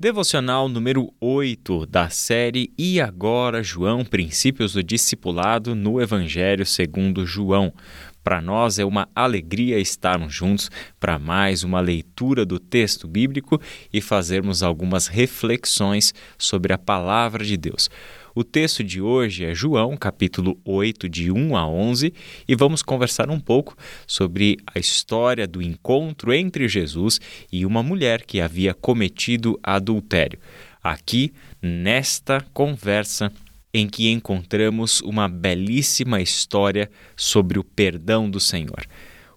Devocional número 8 da série E Agora João, Princípios do Discipulado no Evangelho segundo João. Para nós é uma alegria estarmos juntos para mais uma leitura do texto bíblico e fazermos algumas reflexões sobre a palavra de Deus. O texto de hoje é João, capítulo 8, de 1 a 11, e vamos conversar um pouco sobre a história do encontro entre Jesus e uma mulher que havia cometido adultério. Aqui, nesta conversa, em que encontramos uma belíssima história sobre o perdão do Senhor.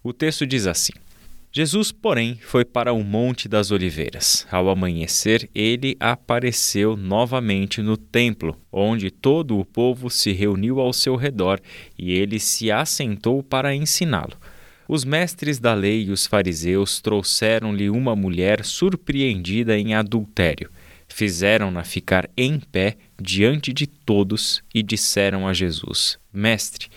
O texto diz assim: Jesus, porém, foi para o Monte das Oliveiras. Ao amanhecer, ele apareceu novamente no templo, onde todo o povo se reuniu ao seu redor e ele se assentou para ensiná-lo. Os mestres da lei e os fariseus trouxeram-lhe uma mulher surpreendida em adultério. Fizeram-na ficar em pé diante de todos e disseram a Jesus: Mestre,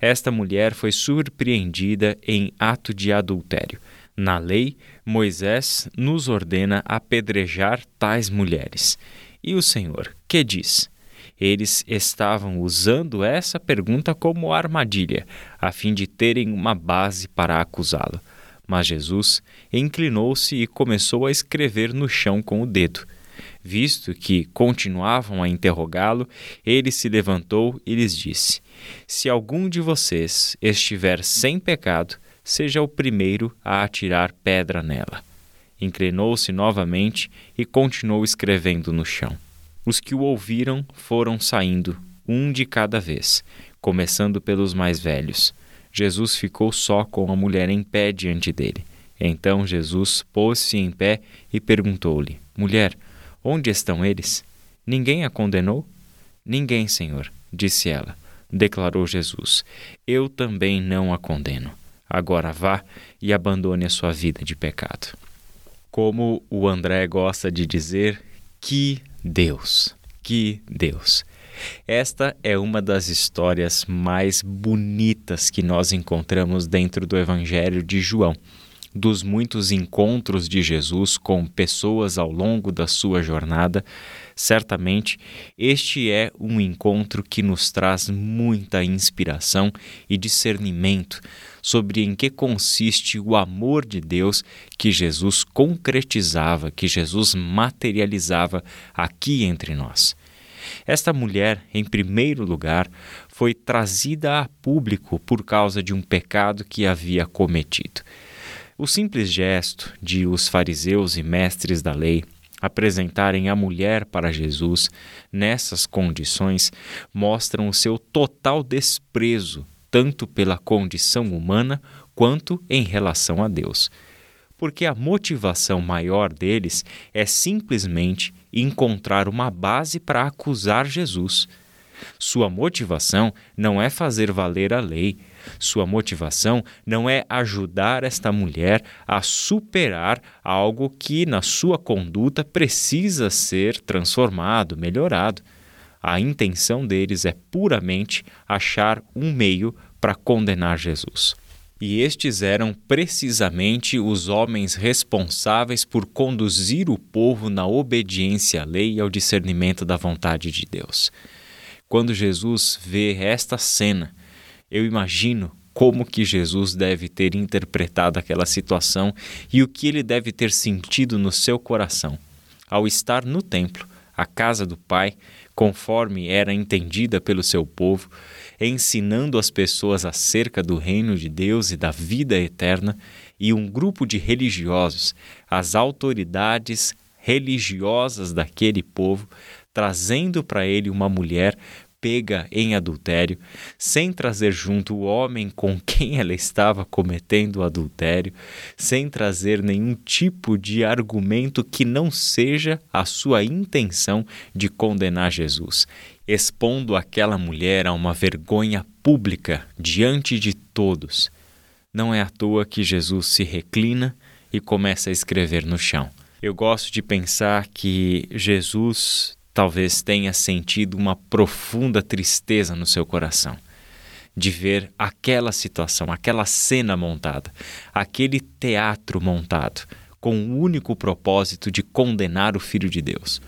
esta mulher foi surpreendida em ato de adultério. Na lei, Moisés nos ordena apedrejar tais mulheres. E o Senhor, que diz? Eles estavam usando essa pergunta como armadilha, a fim de terem uma base para acusá-lo. Mas Jesus inclinou-se e começou a escrever no chão com o dedo. Visto que continuavam a interrogá-lo, ele se levantou e lhes disse: Se algum de vocês estiver sem pecado, seja o primeiro a atirar pedra nela. Inclinou-se novamente e continuou escrevendo no chão. Os que o ouviram foram saindo, um de cada vez, começando pelos mais velhos. Jesus ficou só com a mulher em pé diante dele. Então Jesus pôs-se em pé e perguntou-lhe: Mulher, onde estão eles? Ninguém a condenou? Ninguém, Senhor, disse ela. Declarou Jesus: Eu também não a condeno Agora vá e abandone a sua vida de pecado. Como o André gosta de dizer, que Deus, que Deus. Esta é uma das histórias mais bonitas que nós encontramos dentro do Evangelho de João dos muitos encontros de Jesus com pessoas ao longo da sua jornada, certamente este é um encontro que nos traz muita inspiração e discernimento sobre em que consiste o amor de Deus que Jesus concretizava, que Jesus materializava aqui entre nós. Esta mulher, em primeiro lugar, foi trazida a público por causa de um pecado que havia cometido. O simples gesto de os fariseus e mestres da lei apresentarem a mulher para Jesus nessas condições mostram o seu total desprezo tanto pela condição humana quanto em relação a Deus. Porque a motivação maior deles é simplesmente encontrar uma base para acusar Jesus. Sua motivação não é fazer valer a lei, sua motivação não é ajudar esta mulher a superar algo que, na sua conduta, precisa ser transformado, melhorado. A intenção deles é puramente achar um meio para condenar Jesus. E estes eram precisamente os homens responsáveis por conduzir o povo na obediência à lei e ao discernimento da vontade de Deus. Quando Jesus vê esta cena, eu imagino como que Jesus deve ter interpretado aquela situação e o que ele deve ter sentido no seu coração. Ao estar no templo, a casa do Pai, conforme era entendida pelo seu povo, ensinando as pessoas acerca do reino de Deus e da vida eterna, e um grupo de religiosos, as autoridades religiosas daquele povo, trazendo para ele uma mulher pega em adultério, sem trazer junto o homem com quem ela estava cometendo o adultério, sem trazer nenhum tipo de argumento que não seja a sua intenção de condenar Jesus, expondo aquela mulher a uma vergonha pública diante de todos. Não é à toa que Jesus se reclina e começa a escrever no chão. Eu gosto de pensar que Jesus talvez tenha sentido uma profunda tristeza no seu coração de ver aquela situação, aquela cena montada, aquele teatro montado, com o único propósito de condenar o Filho de Deus.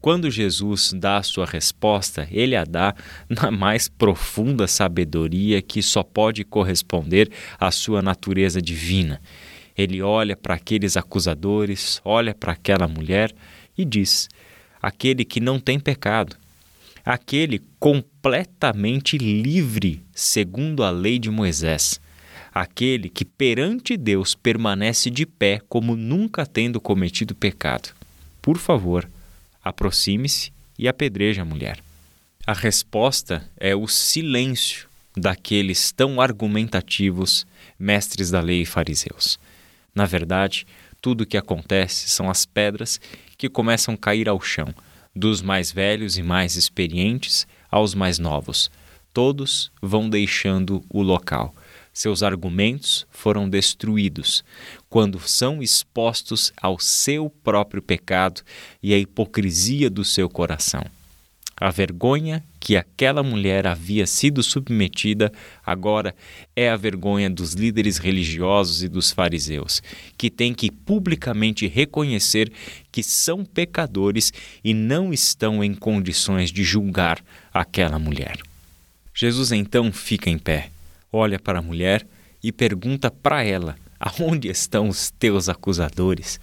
Quando Jesus dá a sua resposta, ele a dá na mais profunda sabedoria que só pode corresponder à sua natureza divina. Ele olha para aqueles acusadores, olha para aquela mulher e diz: aquele que não tem pecado, aquele completamente livre segundo a lei de Moisés, aquele que perante Deus permanece de pé como nunca tendo cometido pecado. Por favor, aproxime-se e apedreje a mulher. A resposta é o silêncio daqueles tão argumentativos mestres da lei e fariseus. Na verdade, tudo o que acontece são as pedras que começam a cair ao chão, dos mais velhos e mais experientes aos mais novos. Todos vão deixando o local. Seus argumentos foram destruídos quando são expostos ao seu próprio pecado e à hipocrisia do seu coração. A vergonha que aquela mulher havia sido submetida agora é a vergonha dos líderes religiosos e dos fariseus, que têm que publicamente reconhecer que são pecadores e não estão em condições de julgar aquela mulher. Jesus então fica em pé, olha para a mulher e pergunta para ela: Aonde estão os teus acusadores?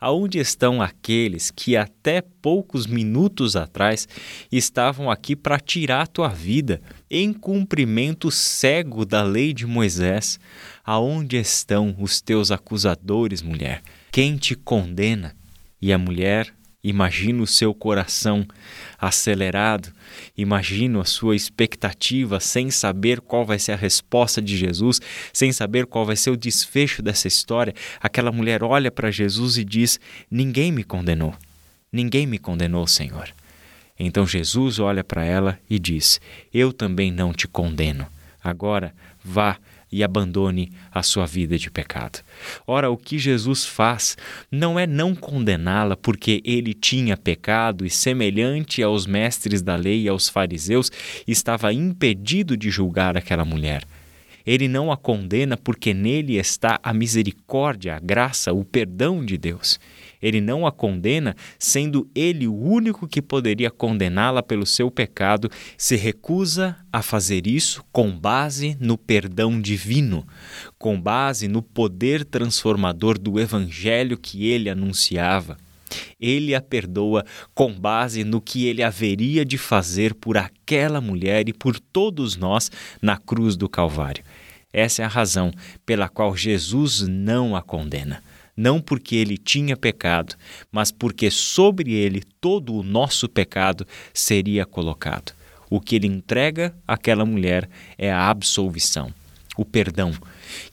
Aonde estão aqueles que até poucos minutos atrás estavam aqui para tirar a tua vida, em cumprimento cego da lei de Moisés? Aonde estão os teus acusadores, mulher? Quem te condena? E a mulher Imagino o seu coração acelerado, imagino a sua expectativa sem saber qual vai ser a resposta de Jesus, sem saber qual vai ser o desfecho dessa história. Aquela mulher olha para Jesus e diz: Ninguém me condenou, ninguém me condenou, Senhor. Então Jesus olha para ela e diz: Eu também não te condeno. Agora vá e abandone a sua vida de pecado. Ora, o que Jesus faz não é não condená-la porque ele tinha pecado e, semelhante aos mestres da lei e aos fariseus, estava impedido de julgar aquela mulher. Ele não a condena porque nele está a misericórdia, a graça, o perdão de Deus. Ele não a condena, sendo ele o único que poderia condená-la pelo seu pecado, se recusa a fazer isso com base no perdão divino, com base no poder transformador do evangelho que ele anunciava. Ele a perdoa com base no que ele haveria de fazer por aquela mulher e por todos nós na cruz do Calvário. Essa é a razão pela qual Jesus não a condena não porque ele tinha pecado, mas porque sobre ele todo o nosso pecado seria colocado. O que ele entrega àquela mulher é a absolvição, o perdão,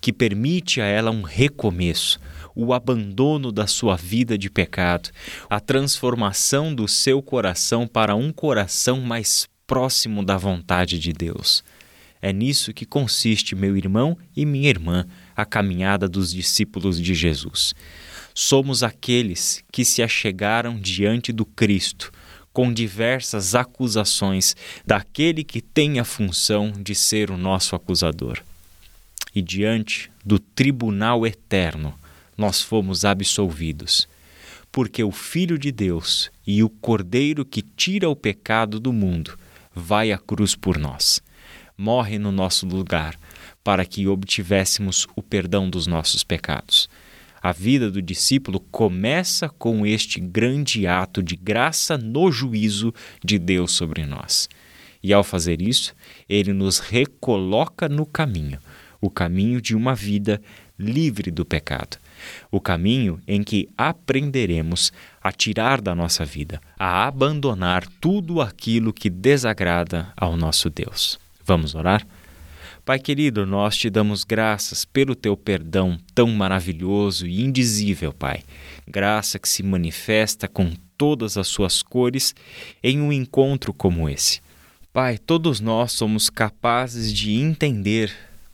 que permite a ela um recomeço, o abandono da sua vida de pecado, a transformação do seu coração para um coração mais próximo da vontade de Deus. É nisso que consiste, meu irmão e minha irmã, a caminhada dos discípulos de Jesus. Somos aqueles que se achegaram diante do Cristo com diversas acusações daquele que tem a função de ser o nosso acusador. E diante do tribunal eterno, nós fomos absolvidos, porque o Filho de Deus e o Cordeiro que tira o pecado do mundo vai à cruz por nós, morre no nosso lugar para que obtivéssemos o perdão dos nossos pecados. A vida do discípulo começa com este grande ato de graça no juízo de Deus sobre nós. E ao fazer isso, ele nos recoloca no caminho, o caminho de uma vida livre do pecado, o caminho em que aprenderemos a tirar da nossa vida, a abandonar tudo aquilo que desagrada ao nosso Deus. Vamos orar? Pai querido, nós te damos graças pelo teu perdão tão maravilhoso e indizível, Pai. Graça que se manifesta com todas as suas cores em um encontro como esse. Pai, todos nós somos capazes de entender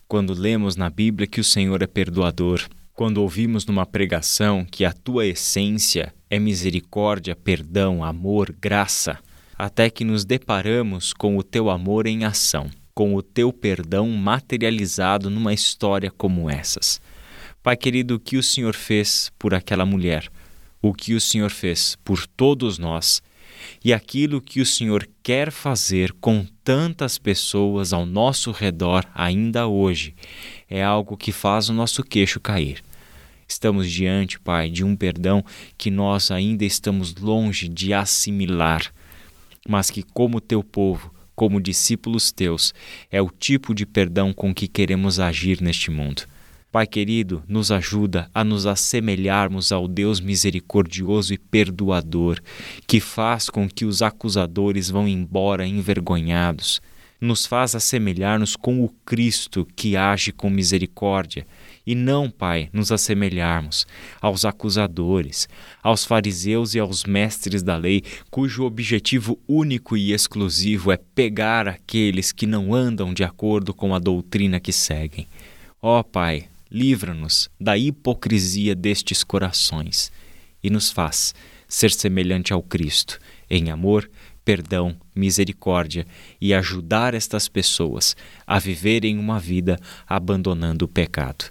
quando lemos na Bíblia que o Senhor é perdoador, quando ouvimos numa pregação que a tua essência é misericórdia, perdão, amor, graça, até que nos deparamos com o teu amor em ação com o teu perdão materializado numa história como essas. Pai querido, o que o Senhor fez por aquela mulher, o que o Senhor fez por todos nós e aquilo que o Senhor quer fazer com tantas pessoas ao nosso redor ainda hoje é algo que faz o nosso queixo cair. Estamos diante, Pai, de um perdão que nós ainda estamos longe de assimilar, mas que, como teu povo, como discípulos teus, é o tipo de perdão com que queremos agir neste mundo. Pai querido, nos ajuda a nos assemelharmos ao Deus misericordioso e perdoador, que faz com que os acusadores vão embora envergonhados. Nos faz assemelhar-nos com o Cristo que age com misericórdia, e não, Pai, nos assemelharmos aos acusadores, aos fariseus e aos mestres da lei, cujo objetivo único e exclusivo é pegar aqueles que não andam de acordo com a doutrina que seguem. Ó oh, Pai, livra-nos da hipocrisia destes corações e nos faz ser semelhante ao Cristo, em amor, perdão, misericórdia e ajudar estas pessoas a viverem uma vida abandonando o pecado.